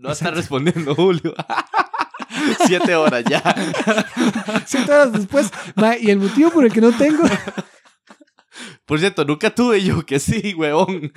No está respondiendo, Julio. Siete horas ya. Siete horas después. ma, y el motivo por el que no tengo. Por cierto, nunca tuve yo que sí, huevón.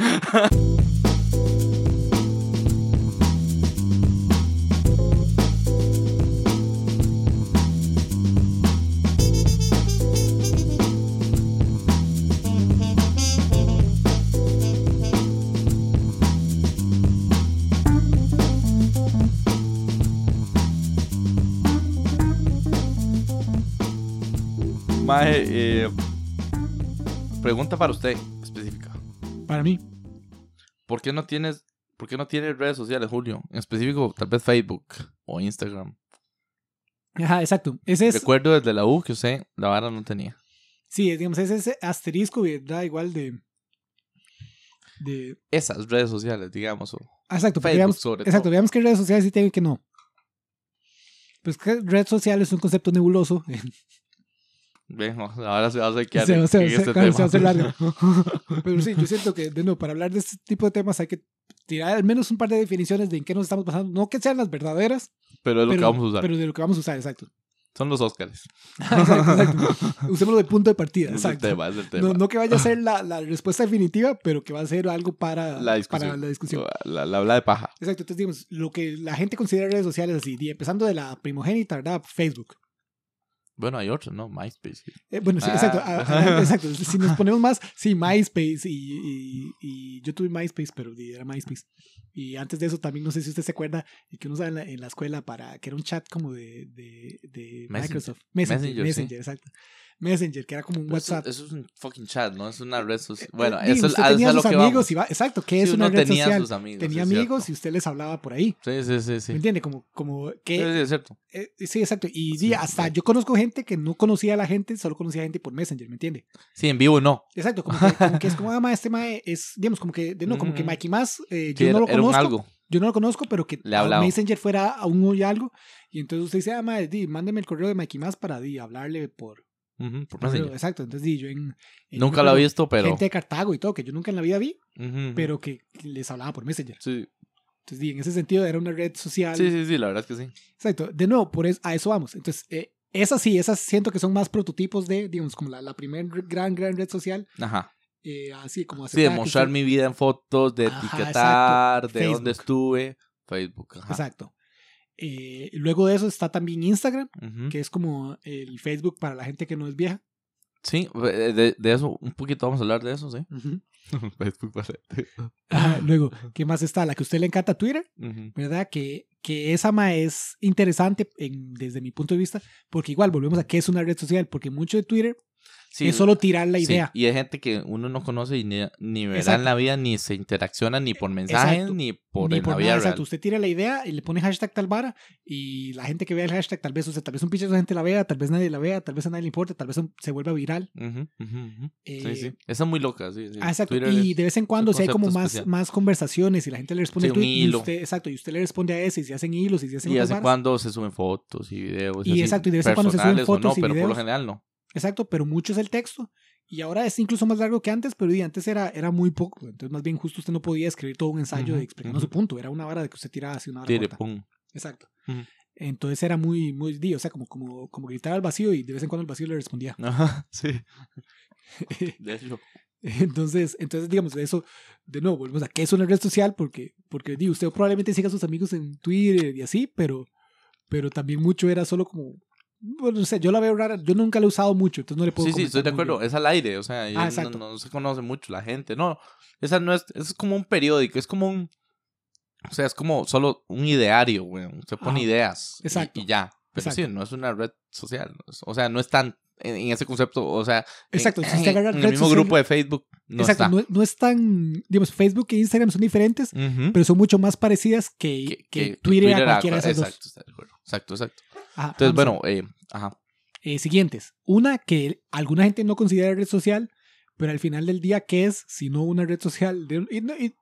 Mae, eh, pregunta para usted específica. Para mí. ¿Por qué no tienes, por qué no tienes redes sociales, Julio? En específico, tal vez Facebook o Instagram. Ajá, exacto. Ese es. Recuerdo desde la U que usted la vara no tenía. Sí, digamos, ese es ese asterisco, ¿verdad? Igual de. de Esas redes sociales, digamos. O exacto, Facebook veamos, sobre exacto, todo. veamos qué redes sociales sí tienen y qué no. Pues que red social es un concepto nebuloso. Ven, ahora se va a hacer que se, se se- este se hacer largo. Pero sí, yo siento que, de nuevo, para hablar de este tipo de temas hay que tirar al menos un par de definiciones de en qué nos estamos basando. No que sean las verdaderas, Pero es lo pero, que vamos a usar. pero de lo que vamos a usar, exacto. Son los Óscares. exacto, exacto. Usémoslo de punto de partida, Es el tema, es el tema. No, no que vaya a ser la, la respuesta definitiva, pero que va a ser algo para la discusión. Para la discusión. La, la habla de paja. Exacto, entonces digamos, lo que la gente considera redes sociales así, di- empezando de la primogénita, ¿verdad? Facebook. Bueno, hay otros, ¿no? MySpace. Eh, bueno, sí, Ah. exacto, a- a- exacto. Si nos ponemos más, sí, MySpace y, y, y yo tuve MySpace, pero era MySpace. Y antes de eso también, no sé si usted se acuerda, que uno usaba en la, en la escuela para, que era un chat como de, de, de Messenger. Microsoft. Messenger, Messenger, Messenger, sí. exacto. Messenger, que era como un Pero eso, WhatsApp. eso es un fucking chat, ¿no? Es una red social. Eh, Bueno, di, eso, usted es- tenía eso es lo sus que amigos vamos. y exacto, ¿qué Sí, es una red tenía social? sus amigos. tenía amigos cierto. y usted les hablaba por ahí. Sí, sí, sí, sí. ¿Me entiende? Como, como Sí, que sí, es cierto. Eh, sí, exacto. Y Sí, sí, hasta yo conozco gente que no conocía a la gente, solo conocía gente por Messenger, ¿me entiende? Sí, en vivo no. Exacto, como que, como que es como, ah, ma, este mae es, digamos, como que, de no, como que Mm. Mikey Más, eh, Sí, yo no lo era un conozco, algo. yo no lo conozco, pero que Le a. Messenger fuera a un y algo, y entonces usted dice, ah, ma, di, mándeme el correo de Mikey Más para di, hablarle por... Ujú, por por- Messenger. exacto, entonces di, yo en... en- Nunca yo lo he visto, pero. Gente de Cartago y todo, que yo nunca en la vida vi, Ujú. pero que les hablaba por Messenger. Sí. Entonces, di, en ese sentido era una red social. sí, sí, sí, la verdad es que sí. Exacto. De nuevo, por es- a eso vamos. Entonces, eh, esas sí, esas siento que son más prototipos de, digamos, como la, la primera gran, gran red social. Ajá. eh, así como Sí, de mostrar mi vida en fotos, de Ajá, etiquetar, exacto. de dónde Facebook. estuve. Facebook. Ajá. Exacto. Eh, luego de eso está también Instagram, que es como el Facebook para la gente que no es vieja. Sí, eh, de, de eso, un poquito vamos a hablar de eso, sí. Facebook para- luego, ¿qué más está? La que a usted le encanta Twitter. ¿verdad? Que, que esa ma es interesante en- desde mi punto de vista, porque igual volvemos a qué es una red social, porque mucho de Twitter Sí, es solo tirar la sí, idea. Y hay gente que uno no conoce y ni, ni verá Exacto. en la vida, ni se interacciona ni por mensajes, Exacto. ni por Ni en por la vida nada, real. exacto. Usted tira la idea y le pone hashtag tal vara y la gente que vea el hashtag, tal vez, o sea, tal vez un pinche de gente la vea, tal vez nadie la vea, tal vez a nadie le importa, tal vez se vuelva viral. Ujú, ujú, ujú. Eh, sí, sí. Esa es muy loca, sí. sí. Ah, exacto. Twitter y de vez en cuando, si hay como más, especial. más conversaciones y la gente le responde Sí, tweet, y usted, exacto, y usted le responde a ese y se hacen hilos y se hacen y otras hace varas. cuando se suben fotos y videos. Y así, exacto, y de vez en cuando se suben fotos no, y pero por lo videos. general no. Exacto, pero mucho es el texto. Y ahora es incluso más largo que antes, pero y antes era, era muy poco. Entonces, más bien, justo usted no podía escribir todo un ensayo Ujú, de explicando ujú. su punto. Era una vara de que usted tiraba así una vara Tire, corta. pum. Exacto. Ujú. Entonces era muy, muy, di, o sea, como, como, como gritar al vacío y de vez en cuando el vacío le respondía. Ajá, sí. De hecho. entonces, entonces, digamos, eso, de nuevo, volvemos a qué es una red social, porque, porque di, usted probablemente siga a sus amigos en Twitter y así, pero, pero también mucho era solo como, bueno, no sé, yo la veo rara, yo nunca la he usado mucho, entonces no le puedo Sí, sí, estoy de acuerdo. bien. Es al aire, o sea, y Ah, no- exacto. no, se conoce mucho la gente. No, esa no es, es como un periódico, es como un, o sea, es como solo un ideario, güey. Se pone Ajá. ideas. y- Exacto. Y, ya. Pero Exacto. sí, no es una red social. O sea, no es tan en, en ese concepto, o sea, en- Exacto, si en, usted agarra en el mismo social- grupo de Facebook no Exacto, está. no, no es tan, digamos, Facebook e Instagram son diferentes, Ujú. pero son mucho más parecidas que, Que- que que Twitter, a cualquiera de esas Exacto, dos. acuerdo. Exacto, exacto. Ajá, Entonces, vamos a bueno, eh, ajá. eh, siguientes. Una que alguna gente no considera red social, pero al final del día, ¿qué es? Si no una red social. De, y no- y-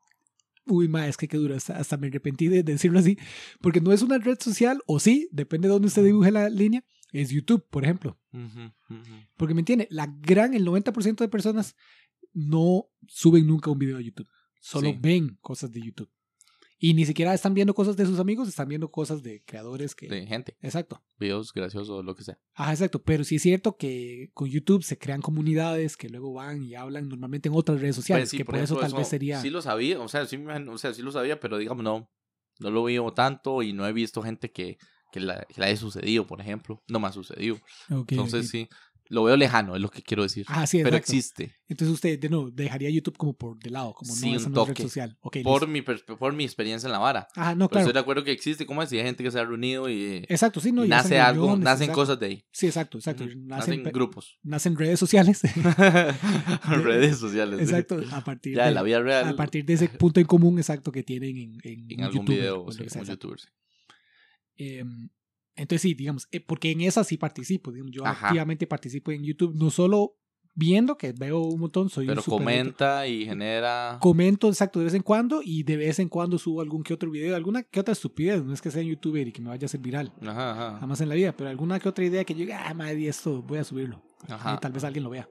uy, ma, es que qué duro. Hasta, hasta me arrepentí de decirlo así. Porque no es una red social, o sí, depende de dónde usted dibuje la línea. Es YouTube, por ejemplo. Porque me entiende, la gran, el 90% de personas no suben nunca un video a YouTube. Solo Sí. ven cosas de YouTube. Y ni siquiera están viendo cosas de sus amigos, están viendo cosas de creadores que... De gente. Exacto. Videos graciosos, lo que sea. Ajá, exacto. Pero sí es cierto que con YouTube se crean comunidades que luego van y hablan normalmente en otras redes sociales. Pues sí, que por, por eso tal vez sería... Sí lo sabía, o sea, sí, o sea, sí lo sabía, pero digamos, no, no lo veo tanto y no he visto gente que, que, la, que la haya sucedido, por ejemplo. No me ha sucedido. Ok, Entonces sí, lo veo lejano, es lo que quiero decir. Ah, sí, pero exacto. existe. Entonces usted, de nuevo, dejaría YouTube como por de lado, como no es un una red toque. social. Ok, Por listo. mi, por mi experiencia en la vara. Ajá, no, Pero claro. estoy de acuerdo que existe, ¿cómo es? Y hay gente que se ha reunido y, Exacto, sí, no. y nace algo, nacen exacto. cosas de ahí. Sí, exacto, exacto. Nacen, grupos. nacen redes sociales. Redes sociales. exacto, a partir Ya, de la vida real. a partir de ese punto en común exacto que tienen en, en, en un algún video, o lo sí, que sea, un exacto. youtuber. Entonces sí, digamos, eh, porque en esa sí participo, digamos, yo Ajá. activamente participo en YouTube, no solo viendo, que veo un montón, soy Pero un comenta y genera. comento exacto de vez en cuando y de vez en cuando subo algún que otro video, alguna que otra estupidez, no es que sea youtuber y que me vaya a hacer viral, Ajá, ajá. jamás en la vida, pero alguna que otra idea que yo diga, ah, madre, esto voy a subirlo, Ajá. y tal vez alguien lo vea.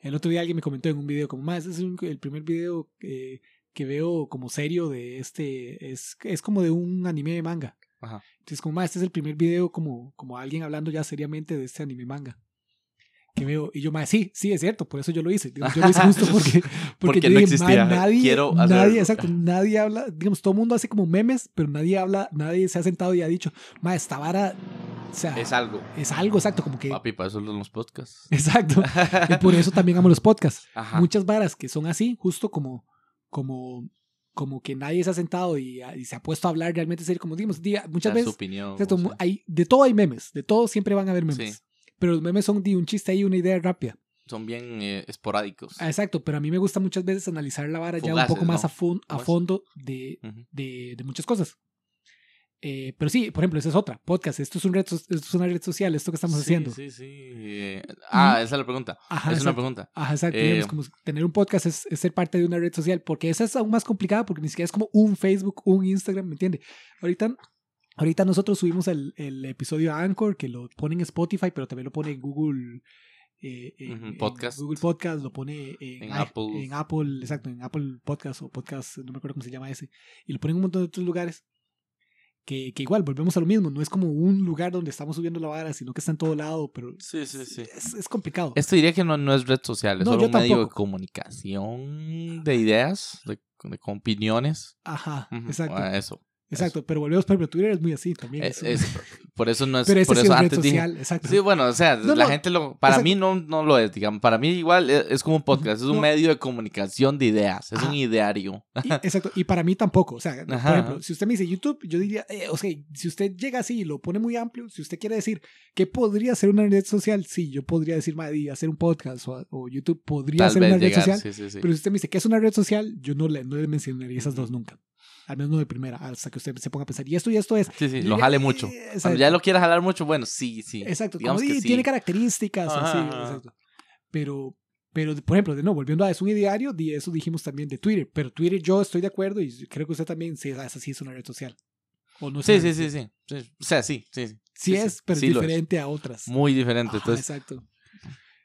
El otro día alguien me comentó en un video como, más, es un- el primer video eh, que veo como serio de este, es, es como de un anime de manga. Ajá. Entonces, como, "Ma, este es el primer video como, como alguien hablando ya seriamente de este anime manga. Que veo, y yo, más sí, sí, es cierto, por eso yo lo hice. Digamos, yo lo hice justo porque, porque, Porque yo no dije, "Ma, existía, nadie, quiero nadie, hacerlo". exacto, nadie habla, digamos, todo el mundo hace como memes, pero nadie habla, nadie se ha sentado y ha dicho, ma, esta vara, o sea, Es algo. es algo, exacto, como que, Papi, para eso son los podcasts. exacto. Y por eso también amo los podcasts. Ajá. Muchas varas que son así, justo como, como, como que nadie se ha sentado y, y se ha puesto a hablar realmente serio, como digamos, día- muchas veces opinión. O mu- sea. hay, de todo hay memes, de todo siempre van a haber memes. Sí. Pero los memes son de un chiste ahí, una idea rápida. Son bien eh, esporádicos. Ah, exacto, pero a mí me gusta muchas veces analizar la vara ya un Fugaces, poco más ¿no? a, fon- a fondo de, Ujú. de, de muchas cosas. Eh, pero sí, por ejemplo, esa es otra, podcast, esto es, un red, esto es una red social, esto que estamos Sí, haciendo. Sí, sí. eh, Ah, esa es la pregunta. Ajá, es una pregunta. Ajá, exacto. Eh, digamos, como tener un podcast es, es ser parte de una red social, porque esa es aún más complicada, porque ni siquiera es como un Facebook, un Instagram, ¿me entiende? Ahorita, ahorita nosotros subimos el, el episodio a Anchor, que lo pone en Spotify, pero también lo pone en Google. eh, Ujú, en Podcast. Google Podcast, lo pone en, Apple. en Apple, exacto, en Apple Podcast o Podcast, no me acuerdo cómo se llama ese, y lo pone en un montón de otros lugares. Que, que igual, volvemos a lo mismo, no es como un lugar donde estamos subiendo la vara, sino que está en todo lado, pero Sí, sí, sí. es, es complicado. Esto diría que no, no es red social, es No, solo yo un medio de comunicación de ideas, de, de- opiniones. Ajá, exacto. Eso. Exacto, pero volvemos, por ejemplo, Twitter es muy así también. Es- es- es- por eso no es. pero por eso antes dije. social, exacto. Sí, bueno, o sea, No, la no, gente lo. Para exacto. mí no, no lo es, digamos. Para mí, igual es, es como un podcast, es un No. medio de comunicación de ideas, es un ideario. Y- exacto, y para mí tampoco. O sea, por ejemplo, si usted me dice YouTube, yo diría, eh, o sea, si usted llega así y lo pone muy amplio, si usted quiere decir que podría ser una red social, sí, yo podría decir, madre, hacer un podcast o, o YouTube podría Tal ser una red llegar. social. Sí, sí, sí. Pero si usted me dice que es una red social, yo no le, no le mencionaría esas dos nunca. Al menos no de primera, hasta que usted se ponga a pensar, y esto y esto es. Sí, sí, Yo lo jale eh, mucho. exacto. Cuando ya lo quieras jalar mucho, bueno, sí, sí. Exacto, Digamos como que di, sí. tiene características, Ajá, así, exacto. Pero, pero, por ejemplo, de no, volviendo a es un ideario, di- eso dijimos también de Twitter. Pero Twitter yo estoy de acuerdo y creo que usted también, sí, esa sí es una red social. O no es Sí, sí, sí, sí, sí. O sea, sí, sí. sí. Sí, es, pero es lo es. diferente a otras. Muy diferente. Ajá, Entonces, exacto.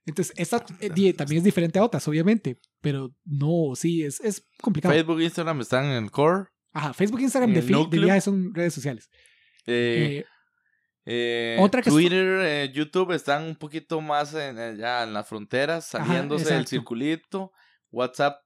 Entonces, esta eh, di- también es diferente a otras, obviamente. Pero no, sí, es, es complicado. Facebook e Instagram están en el core. Ajá, Facebook Instagram en de, de núcleo. viaje son redes sociales. Eh, Eh, eh, otra que Twitter, eh, YouTube están un poquito más en, eh, ya en las fronteras, Ajá, saliéndose del circulito. WhatsApp,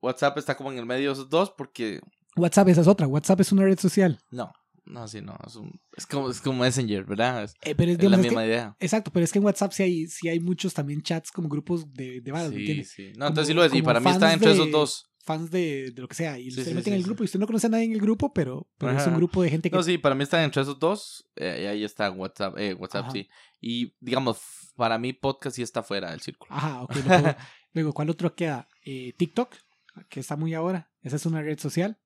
WhatsApp está como en el medio de esos dos porque WhatsApp, esa es otra. WhatsApp es una red social. no, no, sí, no, es, un- es como es como Messenger, ¿verdad? Es, Eh, pero es, es la que- misma idea. Exacto, pero es que en WhatsApp sí hay, sí hay muchos también chats como grupos de, de ¿me Sí, entiendes? sí. No, Como- entonces sí lo es. Y para mí está entre esos dos. Fans de, de lo que sea. Y Sí, se sí, meten en el grupo y usted no conoce a nadie en el grupo, pero, pero es un grupo de gente que... No, sí, para mí están entre esos dos. eh, ahí está WhatsApp, eh, WhatsApp, Ajá. sí. Y digamos, para mí podcast sí está fuera del círculo. Ajá, ok. Luego, luego, ¿cuál otro queda? Eh, TikTok, que está muy ahora. Esa es una red social.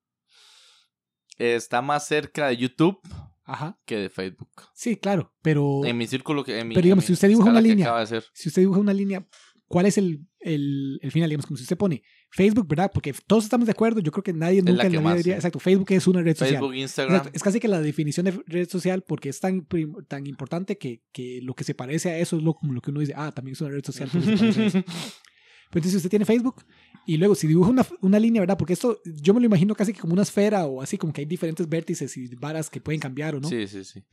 Está más cerca de YouTube Ajá. que de Facebook. Sí, claro, pero En mi círculo que en mi, Pero digamos, en si usted dibuja una línea, si usted dibuja una línea, ¿cuál es el, el, el final? Digamos, como si usted pone Facebook, ¿verdad? Porque todos estamos de acuerdo, yo creo que nadie la nunca en la vida más, diría, sí. exacto, Facebook es una red social. Facebook, Instagram. Exacto, Es casi que la definición de red social porque es tan, tan importante que, que lo que se parece a eso es lo, como lo que uno dice, ah, también es una red social. Pero entonces si usted tiene Facebook y luego si dibuja una, una línea, ¿verdad? Porque esto yo me lo imagino casi que como una esfera o así, como que hay diferentes vértices y varas que pueden cambiar o no. Sí, sí, sí.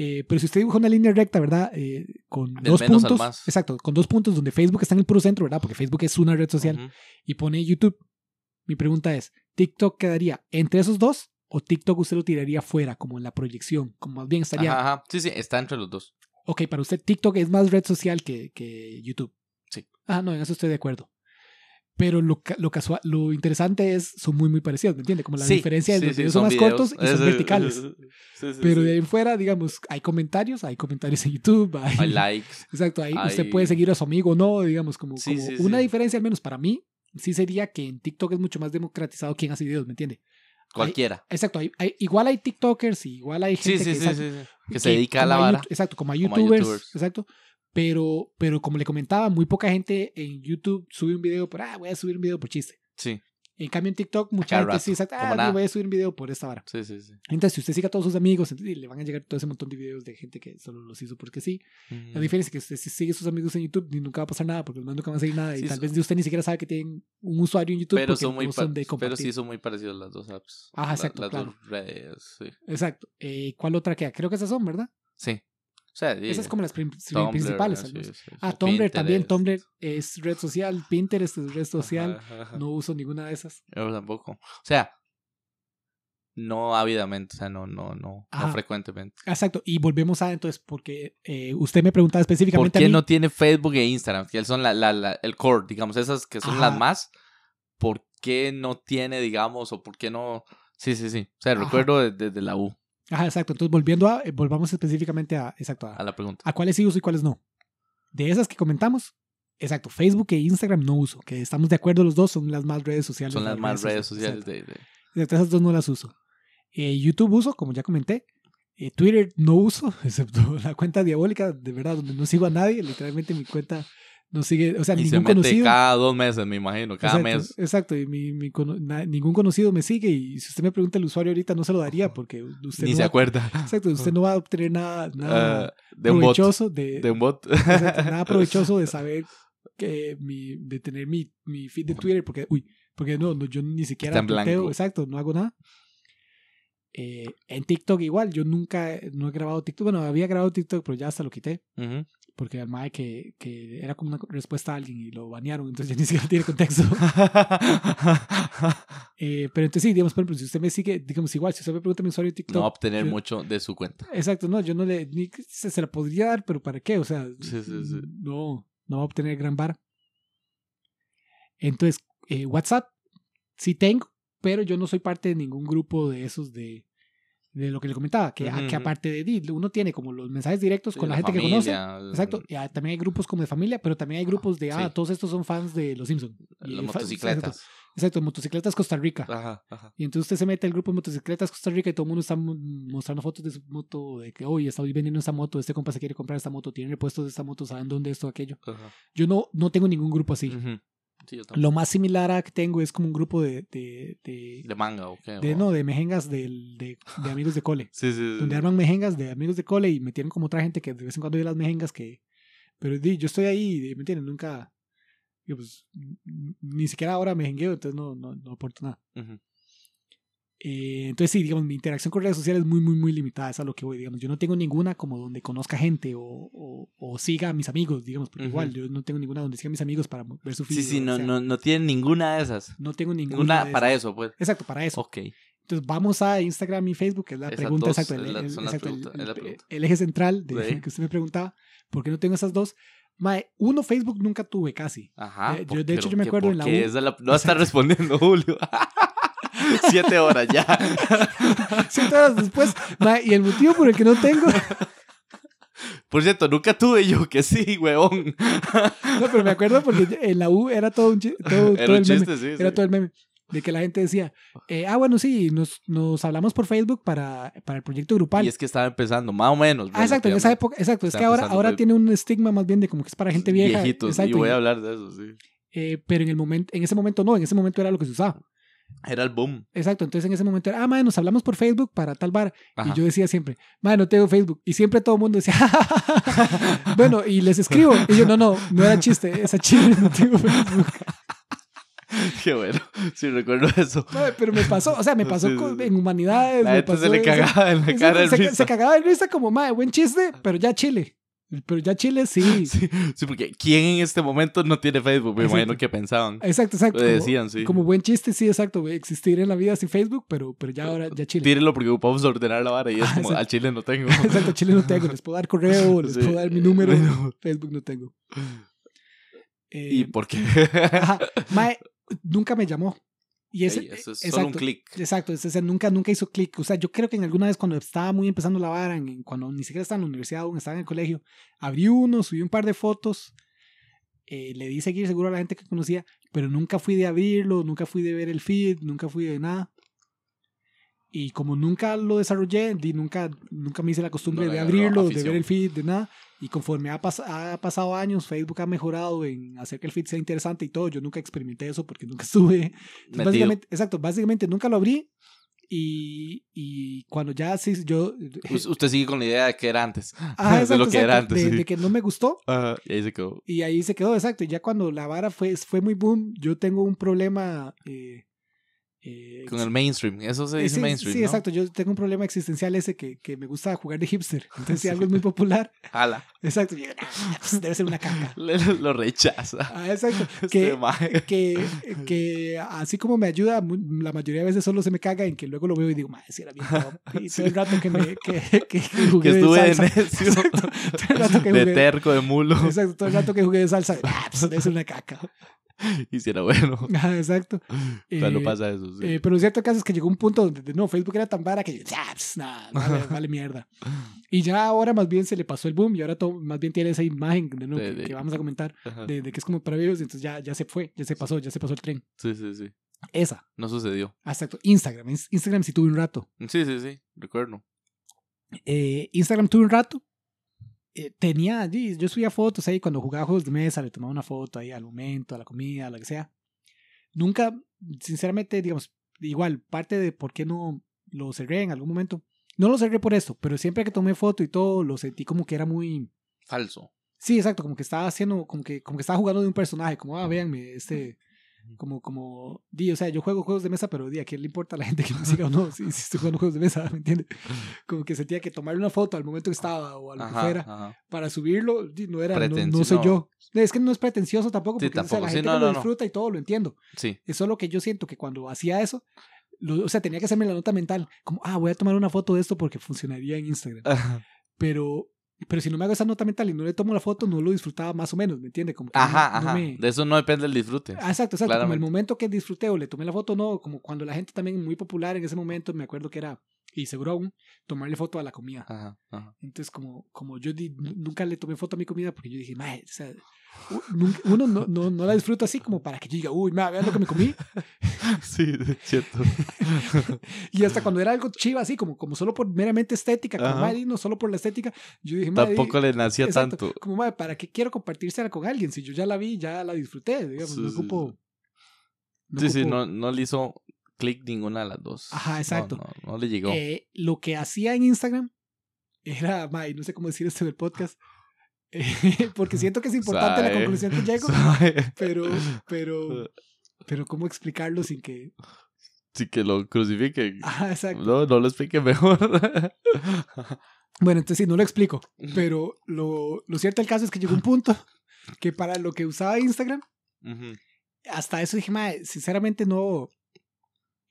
Eh, pero si usted dibuja una línea recta, ¿verdad? Eh, con Del dos puntos. más. Exacto, con dos puntos donde Facebook está en el puro centro, ¿verdad? Porque Facebook es una red social y pone YouTube. Mi pregunta es, ¿TikTok quedaría entre esos dos o TikTok usted lo tiraría fuera, como en la proyección? Como más bien estaría... Ajá, ajá. Sí, sí, está entre los dos. Ok, para usted TikTok es más red social que, que YouTube. Sí. Ah, no, en eso estoy de acuerdo. Pero lo, lo casual, lo interesante es, son muy, muy parecidos, ¿me entiende? Como la Sí, diferencia es sí, los sí, videos son más videos. cortos y son verticales. Pero de ahí en fuera, digamos, hay comentarios, hay comentarios en YouTube, hay, Hay likes. Exacto, ahí usted puede seguir a su amigo o no, digamos, como, como una diferencia, al menos para mí, sí sería que en TikTok es mucho más democratizado quien hace videos, ¿me entiende? Cualquiera. Exacto, hay, igual hay TikTokers, y igual hay gente que, se dedica a la vara. Exacto, como hay Como hay youtubers, youtubers. exacto. Pero, pero como le comentaba, muy poca gente en YouTube sube un video por, ah, voy a subir un video por chiste. Sí, En cambio en TikTok, mucha gente sí, como ah, nada. voy a subir un video por esta vara. sí, sí. sí. Entonces, si usted sigue a todos sus amigos, le van a llegar todo ese montón de videos de gente que solo los hizo porque sí. La Ujú. diferencia es que usted si sigue a sus amigos en YouTube, ni nunca va a pasar nada, porque los nunca van a seguir nada. Y Sí, tal son- vez de usted ni siquiera sabe que tienen un usuario en YouTube Pero son, muy no son de pero sí son muy parecidas las dos apps. Ajá, La- exacto, Las claro. dos redes, sí. Exacto. Eh, ¿Cuál otra queda? Creo que esas son, ¿verdad? Sí. Sea, sí, Esas como las Tumblr, principales. sí, sí. Ah, Tumblr también. Pinterest. Tumblr es red social. Pinterest es red social. Ajá, ajá. No uso ninguna de esas. Yo tampoco. O sea, no ávidamente, o sea, no, no, no, no frecuentemente. Exacto. Y volvemos a entonces, porque eh, usted me preguntaba ¿Por específicamente qué a mí. no tiene Facebook e Instagram? Que son la, la, la- el core, digamos, esas que son Ajá. las más. ¿Por qué no tiene, digamos, o por qué no? Sí, sí, sí. O sea, recuerdo de- desde la U Ajá, exacto. Entonces, volviendo a, eh, volvamos específicamente a, exacto, a, a la pregunta. a cuáles sí uso y cuáles no. De esas que comentamos, exacto, Facebook e Instagram no uso, que estamos de acuerdo los dos, son las más redes sociales. Son las más redes sociales. sociales de, de- Exacto, esas dos no las uso. Eh, YouTube uso, como ya comenté. Eh, Twitter no uso, excepto la cuenta diabólica, de verdad, donde no sigo a nadie. Literalmente mi cuenta no sigue, o sea, Y se ningún mete conocido. cada dos meses, me imagino, cada exacto, mes. Exacto, y mi, mi na- ningún conocido me sigue. Y si usted me pregunta el usuario ahorita, no se lo daría porque usted, Ni no, se va, acuerda. exacto, usted no va a obtener nada, nada Ah, de un bot. provechoso de, De un bot. Exacto, nada provechoso de saber que mi, de tener mi, mi feed de Twitter, porque, uy, porque no, no, yo ni siquiera tuiteo, exacto, no hago nada. Eh, en TikTok igual, yo nunca, no he grabado TikTok, bueno, había grabado TikTok, pero ya hasta lo quité, Ujú. Porque al mae que, que era como una respuesta a alguien y lo banearon, entonces ya ni siquiera tiene contexto. Eh, pero entonces sí, digamos, por ejemplo, si usted me sigue, digamos igual, si usted me pregunta mi usuario de TikTok, no va a obtener yo- mucho de su cuenta. Exacto, no, yo no le, ni se, se la podría dar, pero ¿para qué? O sea, Sí, sí, sí. no, no va a obtener gran vara. Entonces, eh, WhatsApp sí tengo, pero yo no soy parte de ningún grupo de esos de, de lo que le comentaba, que, Ujú, que aparte de di- uno tiene como los mensajes directos Sí, con la, gente que conoce. familia, Exacto, y ah, también hay grupos como de familia, pero también hay grupos de, ah, Sí. todos estos son fans de Los Simpsons. Las motocicletas. Exacto, motocicletas Costa Rica. Ajá, ajá. Y entonces usted se mete al grupo de motocicletas Costa Rica y todo el mundo está mo- mostrando fotos de su moto, de que hoy está vendiendo esta moto, este compa se quiere comprar esta moto, tiene repuestos de esta moto, saben dónde esto, aquello. ajá. Yo no, no tengo ningún grupo así. Ujú. Sí. Lo más similar a que tengo es como un grupo de, de, de, De manga, ¿o qué? de- O- no, de mejengas del- de, de amigos de cole. Sí, sí. Donde arman mejengas de amigos de cole y metieron como otra gente que de vez en cuando ve las mejengas que... Pero yo estoy ahí, ¿me entienden? Nunca... pues, ni siquiera ahora me jengueo, entonces no, no, no aporto nada. Ujú. Eh, entonces sí, digamos, mi interacción con redes sociales es muy, muy, muy limitada, es a lo que voy, digamos. Yo no tengo ninguna como donde conozca gente o, o, o siga a mis amigos, digamos, porque Ujú. igual yo no tengo ninguna donde siga a mis amigos para ver su feed. Sí, o sí, no, que sea. no, no tienen ninguna de esas. No tengo ninguna. Ninguna de para esas. eso, pues. Exacto, para eso. Ok. Entonces vamos a Instagram y Facebook, que es la Esas pregunta, dos exacto, el, exacto, el- pregunta. eje central de Sí. que usted me preguntaba, ¿por qué no tengo esas dos? Mae, uno Facebook nunca tuve casi. Ajá. Eh, yo- ¿por de hecho, yo me acuerdo ¿Por en la? U- la- No está respondiendo, Julio. Siete horas ya. Siete horas después, y el motivo por el que no tengo, Por cierto, nunca tuve yo que sí, huevón. no, pero me acuerdo porque en la U era todo un chi- todo, Era todo un el meme. chiste, sí. Era sí. todo el meme. De que la gente decía, eh, ah, bueno, sí, nos, nos hablamos por Facebook para, para el proyecto grupal. Y es que estaba empezando, más o menos. ah, exacto, en esa época, exacto. Es que ahora, ahora tiene un estigma más bien de como que es para gente vieja. Viejitos, exacto, y voy a hablar de eso, sí. eh, pero en, el momento, en ese momento no, en ese momento era lo que se usaba. Era el boom. Exacto, entonces en ese momento era, ah, madre, nos hablamos por Facebook para tal bar. Ajá. Y yo decía siempre, madre, no tengo Facebook. Y siempre todo el mundo decía, bueno, y les escribo. Y yo, no, no, no era chiste, esa chile, no tengo Facebook. Qué bueno. Sí, recuerdo eso. Pero me pasó, o sea, me pasó Sí, sí, en humanidades. La me gente pasó se le en- cagaba en la cara se, se cagaba de risa como, madre, buen chiste, pero ya Chile. Pero ya Chile sí. Sí, sí, porque ¿quién en este momento no tiene Facebook? Me Exacto. imagino que pensaban. Exacto, exacto. Como- decían, sí. Como buen chiste, sí, exacto. Existir en la vida sin Facebook, pero, pero ya ahora, ya Chile. Tírenlo porque ocupamos ordenar la vara y es Ah, como, exacto. al chile no tengo. Exacto, Chile no tengo. Les puedo dar correo, les Sí. puedo dar mi número. Bueno. Facebook no tengo. Eh, ¿Y por qué? ajá, mae, nunca me llamó. Y ese, eso es exacto, solo un clic. Exacto, ese, ese nunca, nunca hizo clic. O sea, yo creo que en alguna vez cuando estaba muy empezando la vara, en- cuando ni siquiera estaba en la universidad, aún estaba en el colegio, abrí uno, subí un par de fotos, eh, le di seguir seguro a la gente que conocía, pero nunca fui de abrirlo, nunca fui de ver el feed, nunca fui de nada. Y como nunca lo desarrollé, nunca, nunca me hice la costumbre No de abrirlo, de ver el feed, de nada. Y conforme ha, pas- ha pasado años, Facebook ha mejorado en hacer que el feed sea interesante y todo. Yo nunca experimenté eso porque nunca estuve. Entonces, básicamente, exacto, básicamente nunca lo abrí. Y, y cuando ya sí, yo. Us- Usted sigue con la idea de que era antes. Ah, de exacto, lo que era exacto, antes. de, sí. de que no me gustó. Ajá, y ahí se quedó. Y ahí se quedó, exacto. Y ya cuando la vara fue, fue muy boom, yo tengo un problema. eh, eh, Con el mainstream. Eso se eh, dice sí, mainstream. sí, ¿no? exacto. Yo tengo un problema existencial ese que, que me gusta jugar de hipster. Entonces, si algo es muy popular, Jala. Exacto. "Nah, pues, debe ser una caca. Lo rechaza. Ah, exacto. Este Que, que, que así como me ayuda, la mayoría de veces solo se me caga en que luego lo veo y digo, madre, si era bien top". Y todo el rato que, me, que, que, jugué de estuve de salsa. necio. Exacto. Todo el rato que De jugué, terco, de mulo. exacto, todo el rato que jugué de salsa, ah, pues debe ser una caca. Y si era bueno. Ajá, exacto. Eh, pasa eso. sí. eh, pero lo cierto caso es que llegó un punto donde de- no, Facebook era tan vara que yo, "Ah, pues, nah, vale, vale mierda. Y ya ahora más bien se le pasó el boom y ahora todo, más bien tiene esa imagen de, nuevo De- que, de- que vamos a comentar de, de que es como para ellos, entonces ya, ya se fue, ya se pasó, ya se pasó el tren. Sí, sí, sí. Esa. No sucedió. Exacto. Instagram. Ins- Instagram sí tuve un rato. Sí, sí, sí. Recuerdo. Eh, Instagram tuve un rato. Eh, tenía yo subía fotos ahí cuando jugaba juegos de mesa, le tomaba una foto ahí al momento, a la comida, a lo que sea. Nunca, sinceramente, digamos, igual, parte de por qué no lo cerré en algún momento. No lo cerré por eso, pero siempre que tomé foto y todo, lo sentí como que era muy... Falso. Sí, exacto, como que estaba haciendo, como que, como que estaba jugando de un personaje, como, ah, véanme, este, como, como, di, o sea, yo juego juegos de mesa, pero di, ¿a quién le importa a la gente que me siga o no? Si, si estoy jugando juegos de mesa, ¿me entiendes? Como que sentía que tomar una foto al momento que estaba o a lo que Ajá, fuera ajá. para subirlo, di, no era, no, no soy yo. Es que no es pretencioso tampoco, Sí, porque o sea, tampoco, la sí, gente no, que lo no, no. disfruta y todo, lo entiendo. Sí. Es solo que yo siento que cuando hacía eso, lo- o sea, tenía que hacerme la nota mental, como, ah, voy a tomar una foto de esto porque funcionaría en Instagram Ajá, pero pero si no me hago esa nota mental y no le tomo la foto, no lo disfrutaba más o menos, ¿me entiende? Como que no- ajá. no me- De eso no depende el disfrute. Ah, exacto, exacto. Como el momento que disfruté o le tomé la foto, no, como cuando la gente también muy popular en ese momento, me acuerdo que era, y seguro aún, tomarle foto a la comida. Ajá, ajá. Entonces, como, como yo di- nu- nunca le tomé foto a mi comida porque yo dije, mae, o sea, uno no, no, no la disfruta así como para que yo diga, uy, mae, vean lo que me comí. Sí, cierto. Y hasta cuando era algo chiva, así como, como solo por meramente estética, como, mae, no solo por la estética, yo dije, mae, Tampoco le nacía Exacto. tanto. Como, madre, ¿para qué quiero compartírsela con alguien? Si yo ya la vi, ya la disfruté, digamos, Sí, no sí, ocupo... no Sí, sí, ocupo- no, no le hizo clic ninguna de las dos. Ajá, exacto. No, no, le llegó. Eh, lo que hacía en Instagram era, madre, no sé cómo decir esto en el podcast, eh, porque siento que es importante la conclusión que llego, pero, pero, pero ¿cómo explicarlo sin que... Sí, que lo crucifiquen. Ajá, exacto. No, no lo explique mejor. Bueno, entonces sí, no lo explico, pero lo, lo cierto del caso es que llegó un punto que para lo que usaba Instagram, hasta eso dije, sinceramente no,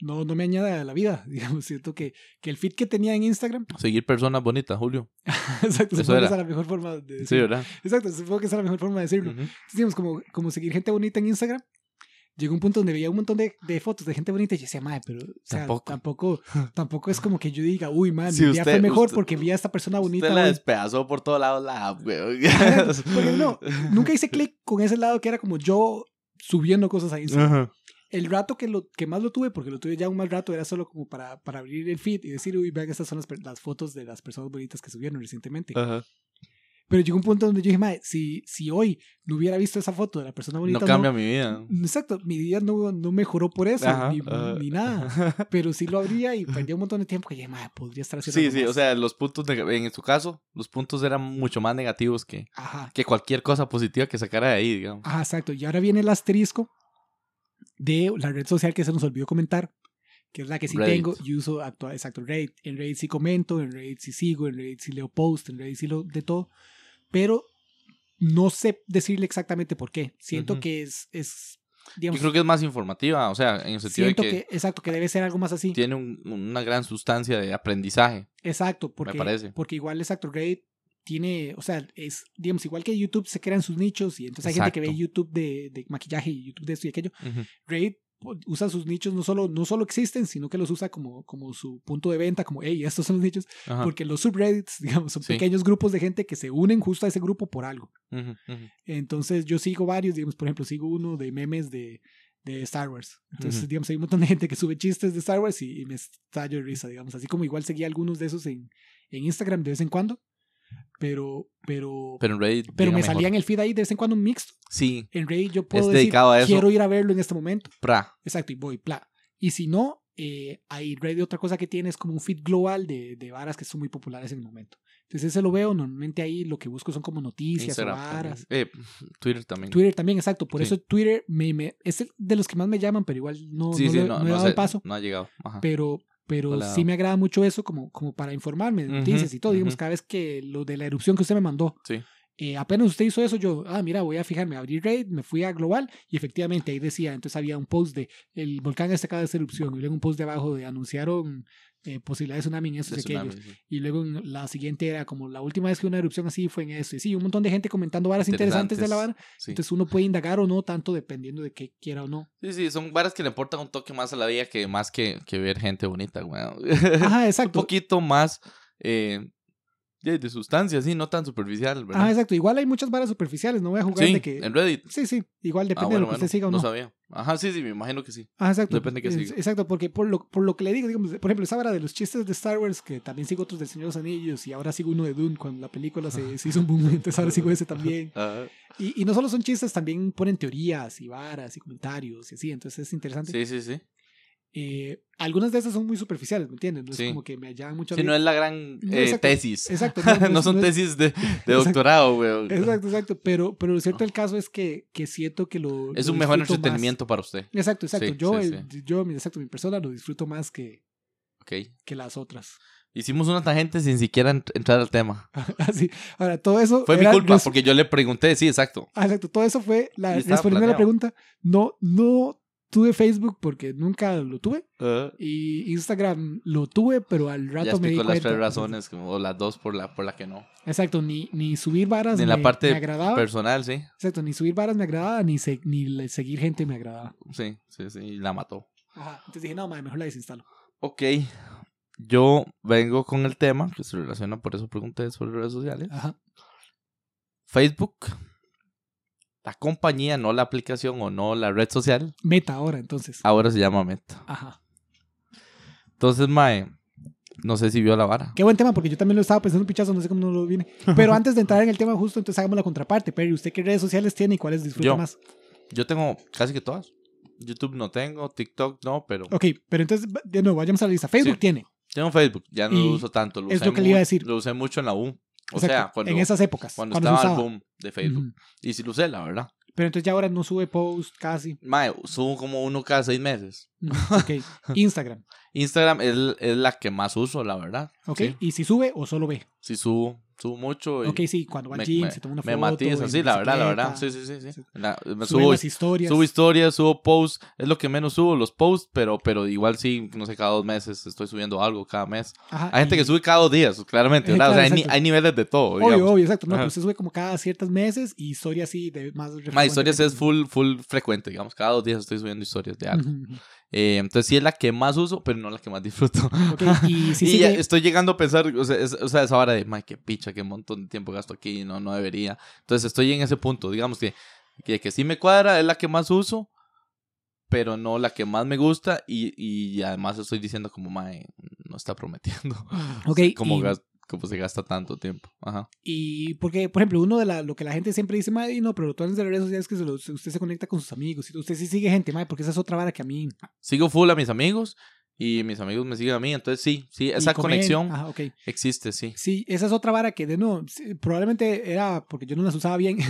no, no me añade a la vida. Digamos, siento que, que el feed que tenía en Instagram, Seguir personas bonitas, Julio. exacto, Eso supongo que era. esa es la mejor forma de Sí, decirlo. ¿verdad? exacto, supongo que es la mejor forma de decirlo. Ujú. Entonces, digamos, como, como seguir gente bonita en Instagram, llegó un punto donde veía un montón de, de fotos de gente bonita y yo decía, madre, pero o sea, Tampoco. tampoco. tampoco, es como que yo diga, uy, man, Si mi día fue usted- mejor usted- porque vi a esta persona bonita. Usted la hoy". despedazó por todos lados la app, güey. Porque no, nunca hice clic con ese lado que era como yo subiendo cosas a Instagram. Ajá. El rato que, lo, que más lo tuve, porque lo tuve ya un mal rato, era solo como para, para abrir el feed y decir, uy, vean, estas son las, las fotos de las personas bonitas que subieron recientemente. Ajá. Pero llegó un punto donde yo dije, mae, si, si hoy no hubiera visto esa foto de la persona bonita. No cambia mi vida. Exacto, mi vida no, no mejoró por eso, Ajá, ni, ajá. ni nada. Pero sí lo habría y perdí un montón de tiempo que dije, mae, podría estar haciendo Sí, sí, más". o sea, los puntos, neg- en su caso, los puntos eran mucho más negativos que, Ajá. que cualquier cosa positiva que sacara de ahí, digamos. Ajá, exacto. Y ahora viene el asterisco de la red social que se nos olvidó comentar, que es la que sí Reddit. tengo y uso actual, exacto, Reddit. En Reddit sí comento, en Reddit sí sigo, en Reddit sí leo post, en Reddit sí lo de todo, pero no sé decirle exactamente por qué. Siento que es, es Yo digamos, creo que es más informativa, o sea, en el sentido siento de que, que, exacto, que debe ser algo más así. tiene un- una gran sustancia de aprendizaje. Exacto, porque, parece. porque igual exacto, Reddit tiene, o sea, es, digamos, igual que YouTube se crean sus nichos y entonces hay gente que ve Exacto. YouTube de, de maquillaje y YouTube de esto y aquello. Ujú. Reddit po- usa sus nichos, no solo, no solo existen, sino que los usa como, como su punto de venta, como, hey, estos son los nichos, Ajá. porque los subreddits, digamos, son Sí. pequeños grupos de gente que se unen justo a ese grupo por algo. Ujú, ujú. Entonces yo sigo varios, digamos, por ejemplo, sigo uno de memes de, de Star Wars. Entonces, Ujú. digamos, hay un montón de gente que sube chistes de Star Wars y, y me estallo de risa, digamos, así como igual seguía algunos de esos en, en Instagram de vez en cuando, pero, pero, Pero en Reddit. pero me mejor. salía en el feed ahí de vez en cuando un mixto. Sí, En Reddit yo puedo Es decir, dedicado a eso. quiero ir a verlo en este momento. pra. Exacto, y voy, bla. Y si no, eh, hay Reddit otra cosa que tiene es como un feed global de, de varas que son muy populares en el momento. Entonces ese lo veo, normalmente ahí lo que busco son como noticias Instagram. o varas. Eh, Twitter también. Twitter también, exacto. Por Sí. eso Twitter me, me- es de los que más me llaman, pero igual no, sí, no, sí, le- no, no he no dado sé, el paso. No ha llegado. Ajá. Pero, pero Hola. sí me agrada mucho eso como, como para informarme de noticias y todo. Digamos, cada vez que lo de la erupción que usted me mandó, Sí. Eh, apenas usted hizo eso, yo, ah, mira, voy a fijarme, abrí Reddit, me fui a Global y efectivamente ahí decía, entonces había un post de el volcán este acaba de hacer erupción y luego un post de abajo de anunciaron eh, posibilidad de tsunami en y aquellos. sí. Y luego en la siguiente era como la última vez que una erupción así fue en esto. Y sí, un montón de gente comentando varas interesantes de la vara. Sí. Entonces uno puede indagar o no, tanto dependiendo de qué quiera o no. Sí, sí, son varas que le aportan un toque más a la vida que más que, que ver gente bonita, güey. Ajá, un exacto. poquito más eh, de, sustancia, sí, no tan superficial, ¿verdad? Ajá, exacto. Igual hay muchas varas superficiales, no voy a jugar sí, de que... en Reddit. Sí, sí, igual Ah, depende bueno, de lo que bueno, usted siga o no. no sabía. Ajá, sí, sí, me imagino que sí. Ajá, exacto. Depende de qué Es- siga. Exacto, porque por lo, por lo que le digo, digamos, por ejemplo, esa vara de los chistes de Star Wars, que también sigo otros del Señor de los Anillos, y ahora sigo uno de Dune cuando la película se, se hizo un boom, entonces ahora sigo ese también. Y, y no solo son chistes, también ponen teorías y varas y comentarios y así, entonces es interesante. Sí, sí, sí. Eh, algunas de esas son muy superficiales, ¿me entiendes? No Sí. es como que me llaman mucho Sí, no es la gran No, eh, exacto. tesis. Exacto, no, son es- tesis de, de Exacto. doctorado, güey. Exacto, exacto, pero, pero lo cierto del caso es que, que siento que lo... Es lo un mejor más. entretenimiento para usted. Exacto, exacto. Sí, yo, sí, el- yo, exacto, mi persona lo disfruto más que, que las otras. Hicimos una tangente sin siquiera ent- entrar al tema. Así. Ahora, todo eso... Fue mi culpa, porque yo le pregunté, sí, exacto. Ah, exacto, todo eso fue la, respondiendo a la pregunta. No, no tuve Facebook porque nunca lo tuve. Ah, Y Instagram lo tuve, pero al ya rato me di explicó las cuenta. tres razones, como- o las dos por la, por la que no. Exacto, ni, ni subir varas En me, la parte me agradaba. personal, sí. Exacto, ni subir varas me agradaba, ni, se- ni seguir gente me agradaba. Sí, sí, sí, y la mató. Ajá. Entonces dije, no, madre, mejor la desinstalo. Ok, yo vengo con el tema que se relaciona, por eso pregunté sobre redes sociales. Ajá. Facebook, la compañía, no la aplicación o no la red social, Meta ahora, entonces. ahora se llama Meta. Ajá. Entonces, Mae, no sé si vio la vara. Qué buen tema, porque yo también lo estaba pensando un pichazo, no sé cómo no lo vine. Pero antes de entrar en el tema justo, entonces hagamos la contraparte. Pero ¿usted qué redes sociales tiene y cuáles disfruta Yo. más? Yo tengo casi que todas. YouTube no tengo, TikTok no, pero Ok, pero entonces, de nuevo, vayamos a la lista. Facebook Sí. tiene. tengo Facebook, ya no Y lo uso tanto. Lo es usé lo que le iba a decir. Lo usé mucho en la U. O Exacto, sea, cuando, en esas épocas. cuando, estaba el boom de Facebook. Y sí lo usé, la verdad. Pero entonces ya ahora no sube post casi. Mae, subo como uno cada seis meses. Ok. Instagram. Instagram es, es la que más uso, la verdad. Ok. Sí, Y si sube o solo ve. sí subo, subo mucho. y Ok, sí, cuando va al me, gym, me- se toma una me foto. matiza, en sí, la verdad, la verdad. Sí, sí, sí. sí. Sí. La- me subo, las historias. subo historias, subo posts. Es lo que menos subo, los posts, pero, pero igual sí, no sé, cada dos meses estoy subiendo algo, cada mes. Ajá, Hay gente y- que sube cada dos días, claramente, ¿verdad? o claro, sea, hay, hay niveles de todo. Obvio, digamos. obvio, exacto. No, pero usted sube como cada ciertos meses y historias así de más Ma, historias es full, full frecuente, digamos. Cada dos días estoy subiendo historias de algo. Ujú, ujú. Eh, entonces sí es la que más uso, pero no la que más disfruto. Ok, y si y ya estoy llegando a pensar, o sea, es- o sea, esa hora de, ay, qué picha, qué montón de tiempo gasto aquí, no, no debería. Entonces estoy en ese punto, digamos que, que, que sí me cuadra, es la que más uso, pero no la que más me gusta y, y además estoy diciendo como, mae, no está prometiendo. Ok, como y- como se gasta tanto tiempo. Ajá. Y porque, por ejemplo, uno de la, lo que la gente siempre dice, madre, no, pero de las redes sociales es que se usted se conecta con sus amigos. Usted sí sigue gente, madre, porque esa es otra vara que a mí. Sigo full a mis amigos y mis amigos me siguen a mí. Entonces, sí, sí, esa conexión Ajá, existe, sí. Sí, esa es otra vara que de sí, probablemente era porque yo no las usaba bien.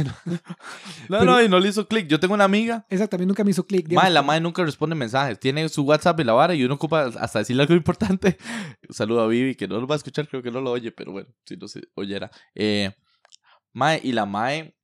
No, Pero- no, y no le hizo clic. Yo tengo una amiga. Exactamente, nunca me hizo clic. Mae, digamos. la madre nunca responde mensajes. Tiene su WhatsApp y la vara y uno ocupa hasta decirle algo importante. Saludo a Vivi, que no lo va a escuchar, creo que no lo oye, pero bueno, si no se oyera. Eh, mae, y la mae,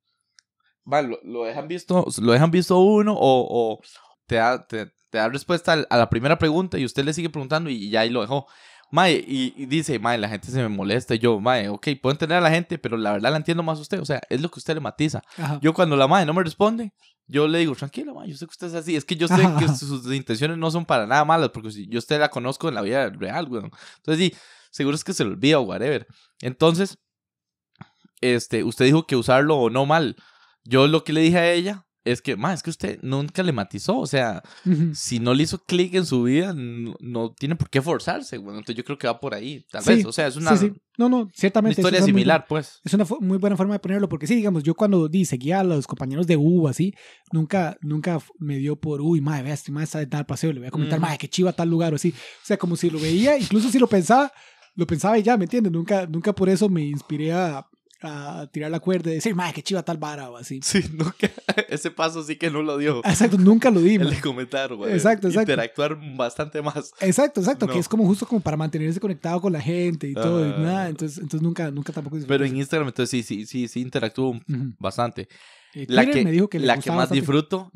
mae, lo, lo dejan visto, lo dejan visto uno o, o te, da, te, te da respuesta a la primera pregunta y usted le sigue preguntando y ya ahí lo dejó. Mae, y, y dice, mae, la gente se me molesta. Y yo, mae, ok, puedo entender a la gente, pero la verdad la entiendo más a usted. O sea, es lo que usted le matiza. Ajá. Yo cuando la madre no me responde, yo le digo, tranquila, madre, yo sé que usted es así. Es que yo sé que Ajá. sus intenciones no son para nada malas, porque si yo usted la conozco en la vida real, weón. Entonces, sí, seguro es que se le olvida o whatever. Entonces, este, usted dijo que usarlo o no mal. Yo lo que le dije a ella es que, ma, es que usted nunca le matizó. O sea, si no le hizo clic en su vida, no, no tiene por qué forzarse, weón. Entonces, yo creo que va por ahí, tal Sí, vez. O sea, es una, Sí, sí. No, no, una ciertamente. historia es muy similar, pues. Es una muy buena forma de ponerlo, porque sí, digamos, yo cuando di, seguía a los compañeros de U, así, nunca, nunca me dio por, uy, madre, vea, este madre está de tal paseo, le voy a comentar, Ujú. madre, qué chiva tal lugar, o así. O sea, como si lo veía, incluso si lo pensaba, lo pensaba y ya, ¿me entiendes? Nunca, nunca por eso me inspiré a, a tirar la cuerda y decir, madre, qué chiva tal vara, o así. Sí, nunca. Ese paso sí que no lo dio. Exacto, nunca lo di, El de comentar, güey. Exacto, exacto. Interactuar bastante más. Exacto, exacto, No. que es como justo como para mantenerse conectado con la gente y todo, y Ah. nada, entonces, entonces nunca, nunca tampoco Pero en Instagram, entonces sí, sí, sí, sí interactúo bastante. Eh, La que, me dijo que le la que más bastante. disfruto.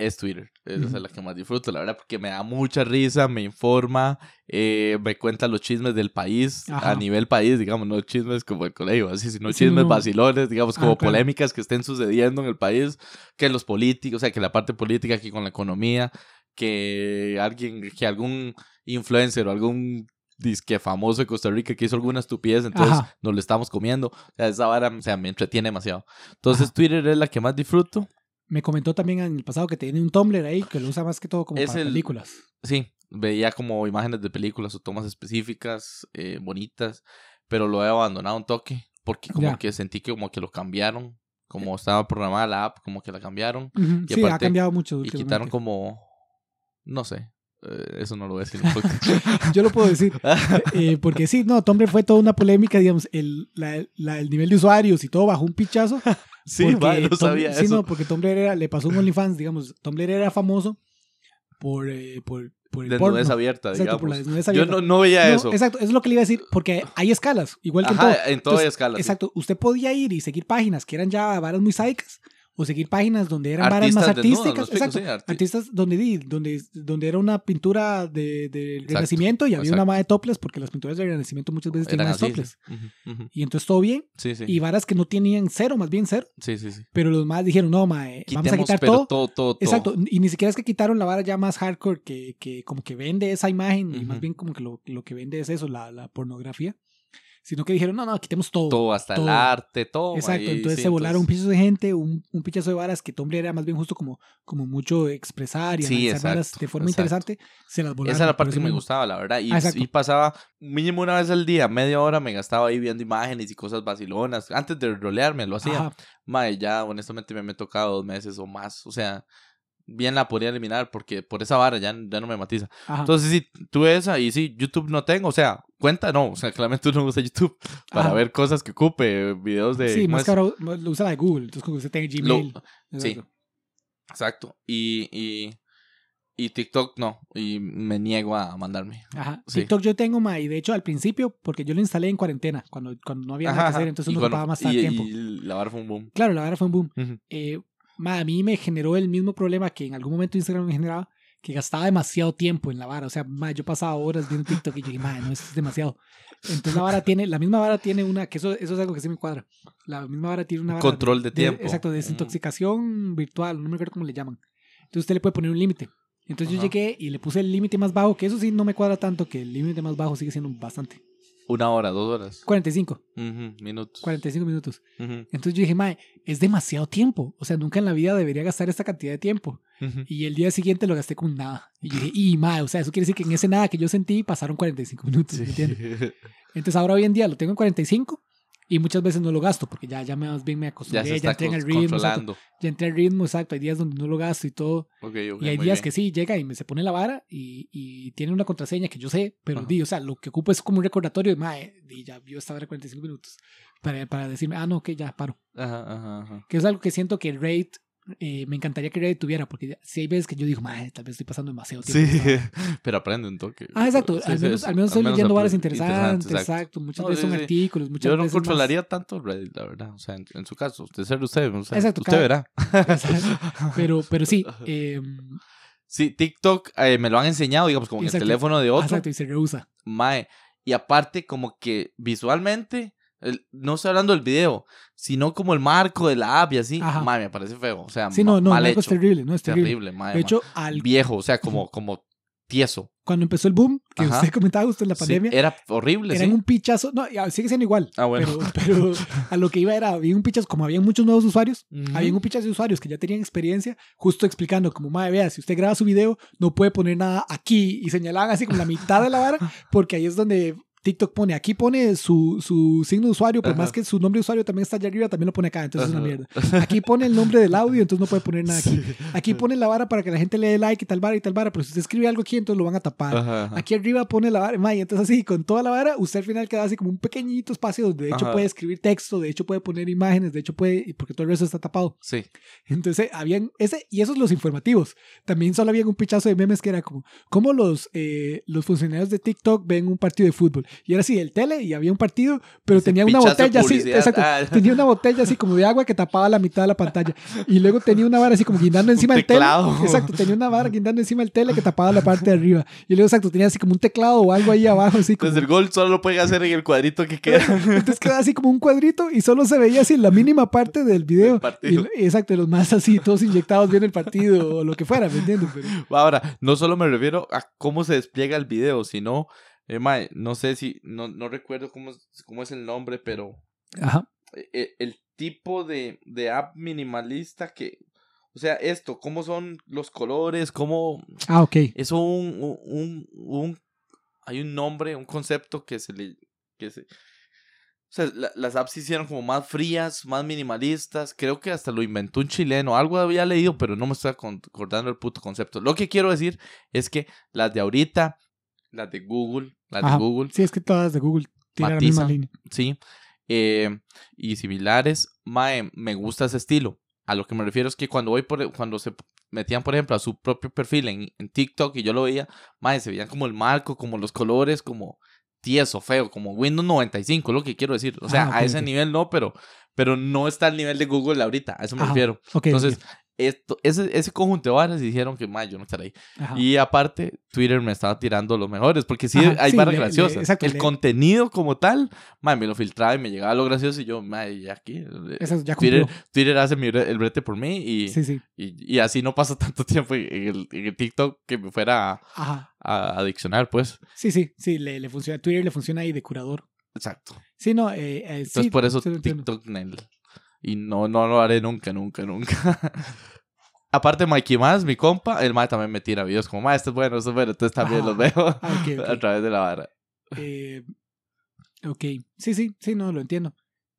Es Twitter. Esa es la que más disfruto, la verdad, porque me da mucha risa, me informa, eh, me cuenta los chismes del país, Ajá. a nivel país, digamos, no chismes como el colegio, así, sino Sí, chismes no. vacilones, digamos, Ah, como polémicas que estén sucediendo en el país, que los políticos, o sea, que la parte política aquí con la economía, que alguien, que algún influencer o algún disque famoso de Costa Rica que hizo alguna estupidez, entonces Ajá. nos lo estamos comiendo. O sea, esa vara, o sea, me entretiene demasiado. Entonces, Ajá. Twitter es la que más disfruto. Me comentó también en el pasado que tiene un Tumblr ahí que lo usa más que todo como Es para el- películas. Sí, veía como imágenes de películas o tomas específicas, eh, bonitas, pero lo he abandonado un toque porque como Ya. que sentí que como que lo cambiaron, como estaba programada la app, como que la cambiaron Ujú, y Sí, ha aparte- cambiado mucho. y quitaron como, no sé, eh, eso no lo voy a decir. Yo lo puedo decir. eh, porque sí, no, Tumblr fue toda una polémica, digamos, el, la- la- el nivel de usuarios y todo bajó un pichazo. Sí, vale, no sabía sí, eso. no, porque Tumblr era, le pasó un OnlyFans, digamos, Tumblr era famoso por, eh, por, por el Desnudez porno. abierta, Exacto, por la digamos. desnudez Yo abierta. no, no veía No, eso. Exacto, eso es lo que le iba a decir, porque hay escalas, igual que en todo. Ajá, en toda Entonces, escala. sí. Exacto, usted podía ir y seguir páginas que eran ya varas muy sádicas o seguir páginas donde eran varas más desnudos, artísticas. exacto, sí, artistas donde, di- donde, donde era una pintura de, de Exacto, Renacimiento y había exacto. una más de topless porque las pinturas del Renacimiento muchas veces tienen Eran más ujú. Y entonces todo bien. Sí, sí. Y varas que no tenían cero, más bien cero. Sí, sí, sí. Pero los más dijeron, no, mae, vamos a quitar pero todo. todo, todo. Exacto, y ni siquiera es que quitaron la vara ya más hardcore que, que como que vende esa imagen y más bien como que lo, lo que vende es eso, la, la pornografía. Sino que dijeron, no, no, quitemos todo. Todo, hasta todo. el arte, todo. Exacto, ahí, entonces sí, se volaron un pichazo de gente, un, un pichazo de varas que Tumblr era más bien justo como, como mucho expresar y Sí, analizar varas exacto, de forma exacto. interesante, se las volaron. Esa era la parte que me mismo. gustaba, la verdad. Y, Ah, y pasaba mínimo una vez al día, media hora me gastaba ahí viendo imágenes y cosas vacilonas. Antes de rolearme lo hacía. Ajá, Mae, ya honestamente me, me he tocado dos meses o más. O sea, bien la podría eliminar porque por esa vara ya, ya no me matiza. ajá, Entonces sí, tuve esa y sí, YouTube no tengo. O sea, cuenta no. O sea, claramente uno usa YouTube para Ajá. ver cosas que ocupe, videos de... sí, ¿cómo más ahora lo usa la de Google, entonces como usted tiene Lo- Gmail. sí. exacto. Y, y, y TikTok no. Y me niego a mandarme. Ajá. Sí. TikTok yo tengo, ma, y de hecho al principio, porque yo lo instalé en cuarentena, cuando, cuando no había nada que hacer, entonces uno ocupaba más y- tiempo. Y la vara fue un boom. Claro, la verdad fue un boom. Eh, ma, a mí me generó el mismo problema que en algún momento Instagram me generaba, que gastaba demasiado tiempo en la vara. O sea, ma, yo pasaba horas viendo TikTok y yo dije, ma, no, eso es demasiado. Entonces la vara tiene, la misma vara tiene una, que eso, eso es algo que sí me cuadra. La misma vara tiene una vara Control de tiempo. exacto, de Mm. desintoxicación virtual, no me acuerdo cómo le llaman. Entonces usted le puede poner un límite. Entonces yo llegué y le puse el límite más bajo, que eso sí no me cuadra tanto, que el límite más bajo sigue siendo bastante. Una hora, dos horas. 45, Ujú, minutos. 45 minutos. Ujú, Entonces yo dije, mae, es demasiado tiempo. O sea, nunca en la vida debería gastar esta cantidad de tiempo. Y el día siguiente lo gasté con nada. Y yo dije, y mae, o sea, eso quiere decir que en ese nada que yo sentí pasaron 45 minutos, ¿me entiendes? Sí. Entonces ahora hoy en día lo tengo en 45 y muchas veces no lo gasto porque ya, ya más bien me Ya acostumbré, ya, entré en el ritmo, exacto, ya entré al ritmo, exacto, hay días donde no lo gasto y todo, y hay días bien. que sí, llega y me se pone la vara y, y tiene una contraseña que yo sé, pero di, o sea, lo que ocupo es como un recordatorio de, mae, di, ya vio esta hora 45 minutos para, para decirme, ah, no, ok, ya paro, Ajá, ajá, ajá. que es algo que siento que Raid, eh, me encantaría que Raid tuviera, porque si hay veces que yo digo, tal vez estoy pasando demasiado tiempo. Sí, en esta vara". pero aprende un toque. Ah, exacto. Sí, al, menos, al menos estoy leyendo varas interesantes, interesante, exacto. Muchas No, veces sí, son artículos, muchas Yo no veces más- controlaría tanto Reddit, la verdad. O sea, en, en su caso, de ser usted, o sea, Exacto, usted cada- verá. Exacto. Pero, pero sí, eh, Sí, TikTok eh, me lo han enseñado, digamos, como en el teléfono de otro. exacto, y se rehúsa. Mae. Y aparte, como que visualmente, el- no estoy hablando del video, sino como el marco de la app y así. Mae, me parece feo. O sea, Sí, no, no, mal hecho. es terrible, no es terrible. Terrible, mae. De hecho, al, viejo, o sea, como, como tieso. cuando empezó el boom, que Ajá. usted comentaba justo en la Sí, pandemia, era horrible, era sí. un pichazo. No, ya, sigue siendo igual. Ah, bueno. Pero, pero a lo que iba era, había un pichazo, como había muchos nuevos usuarios, Ujú. había un pichazo de usuarios que ya tenían experiencia, justo explicando, como, madre, vea, si usted graba su video, no puede poner nada aquí. Y señalaban así como la mitad de la vara, porque ahí es donde TikTok pone, aquí pone su, su signo de usuario, Ajá. más que su nombre de usuario también está allá arriba, también lo pone acá, entonces es una mierda. Aquí pone el nombre del audio, entonces no puede poner nada aquí. Sí. Aquí pone la vara para que la gente le dé like y tal vara y tal vara, pero si usted escribe algo aquí, entonces lo van a tapar. Ajá. Aquí arriba pone la vara, y entonces así, con toda la vara, usted al final queda así como un pequeñito espacio donde de hecho puede escribir texto, de hecho puede poner imágenes, de hecho puede, porque todo el resto está tapado. Sí. Entonces, habían ese, y esos los informativos. También solo había un pichazo de memes que era como, ¿cómo los, eh, los funcionarios de TikTok ven un partido de fútbol? Y era así, el tele, y había un partido, pero tenía una botella así, exacto, Ah. tenía una botella así como de agua que tapaba la mitad de la pantalla. Y luego tenía una vara así como guindando encima del tele. Exacto, tenía una vara guindando encima del tele que tapaba la parte de arriba. Y luego, exacto, tenía así como un teclado o algo ahí abajo, así como... Entonces el gol solo lo pueden hacer en el cuadrito que queda. Entonces quedaba así como un cuadrito y solo se veía así la mínima parte del video. Partido. Y, exacto, los más así, todos inyectados viendo el partido o lo que fuera, ¿me entiendes? Pero- Ahora, no solo me refiero a cómo se despliega el video, sino, eh, mae, no sé si, no, no recuerdo cómo, es- cómo es el nombre, pero Ajá. eh, el tipo de, de app minimalista que, o sea, esto, cómo son los colores, cómo, Ah, ok. eso un, un, un, hay un nombre, un concepto que se le, que se, o sea, la- las apps se hicieron como más frías, más minimalistas. Creo que hasta lo inventó un chileno. Algo había leído, pero no me estoy acordando el puto concepto. Lo que quiero decir es que las de ahorita, las de Google, las Ajá. de Google, Sí, es que todas de Google tienen la misma línea. sí, eh, y similares, mae, me gusta ese estilo. A lo que me refiero es que cuando voy por, cuando se metían, por ejemplo, a su propio perfil en, en TikTok y yo lo veía, mae, se veían como el marco, como los colores, como tieso, feo, como Windows 95, lo que quiero decir. O sea, Ah, a ese nivel no, pero, pero no está al nivel de Google ahorita, a eso me Ajá. refiero. Entonces. Esto, ese, ese conjunto de varas dijeron que, yo no estaré ahí. Ajá. Y aparte, Twitter me estaba tirando los mejores, porque sí, Ajá, hay sí, varas le- le- graciosas. exacto, el le- contenido como tal, me lo filtraba y me llegaba lo gracioso y yo, ya aquí. Eso ya Twitter. Twitter hace mi el brete por mí y, Sí, sí. y, y así no pasa tanto tiempo en el, en el TikTok que me fuera a, a adiccionar, pues. Sí, sí, sí, le, le funciona. Twitter le funciona ahí de curador. Exacto. Sí, no, eh, eh, Entonces, por eso sí lo entiendo. Y no, no lo haré nunca, nunca, nunca. Aparte, Mikey Más, mi compa, el mae también me tira videos como, mae, esto es bueno, esto es bueno. Entonces también Ajá. los veo Ah, ok, ok. a través de la vara. Eh, ok, sí, sí, sí, no, lo entiendo.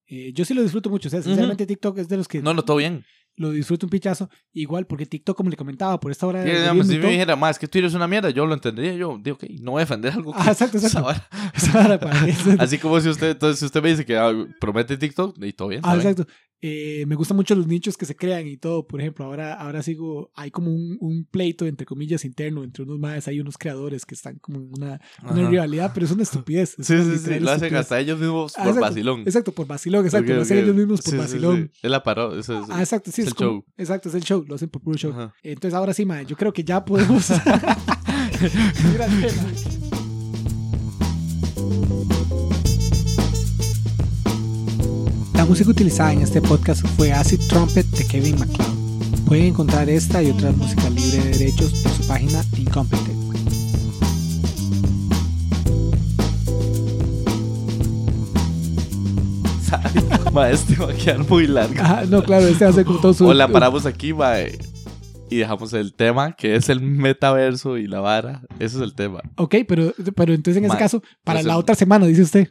Eh, yo sí lo disfruto mucho. O sea, sinceramente, TikTok es de los que No, no, todo bien. lo disfruto un pichazo. Igual, porque TikTok, como le comentaba, por esta hora. Sí, de digamos, si me dijera, más que Twitter es una mierda, yo lo entendería. Yo digo, ok, no voy a defender algo. Ah, que- exacto, exacto. esa vara. Esa vara para mí es- Así como si usted, entonces, si usted me dice que ah, promete TikTok, y todo bien. Ah, está bien. Eh, me gustan mucho los nichos que se crean y todo. Por ejemplo, ahora, ahora sigo, hay como un, un pleito, entre comillas, interno entre unos más, hay unos creadores que están como en una, rivalidad, pero es una estupidez. es Sí, una sí, sí, lo hacen hasta ellos mismos Ah, por exacto, vacilón. Exacto, por vacilón, exacto. Ok, lo hacen ellos mismos por Sí, vacilón. Es la paró, eso es. Ah, exacto, sí, es el como- show. Exacto, es el show, lo hacen por puro show. Ajá. Entonces ahora sí, mae, yo creo que ya podemos. La música utilizada en este podcast fue Acid Trumpet de Kevin MacLeod. Pueden encontrar esta y otras músicas libre de derechos en su página Incompetent. Ma, este va a quedar muy largo. Ajá, no, claro, este ser como todo su. O la paramos aquí, ma, y dejamos el tema, que es el metaverso y la vara. Ese es el tema. Ok, pero, pero entonces en ese Ma, caso, para la otra semana, dice usted.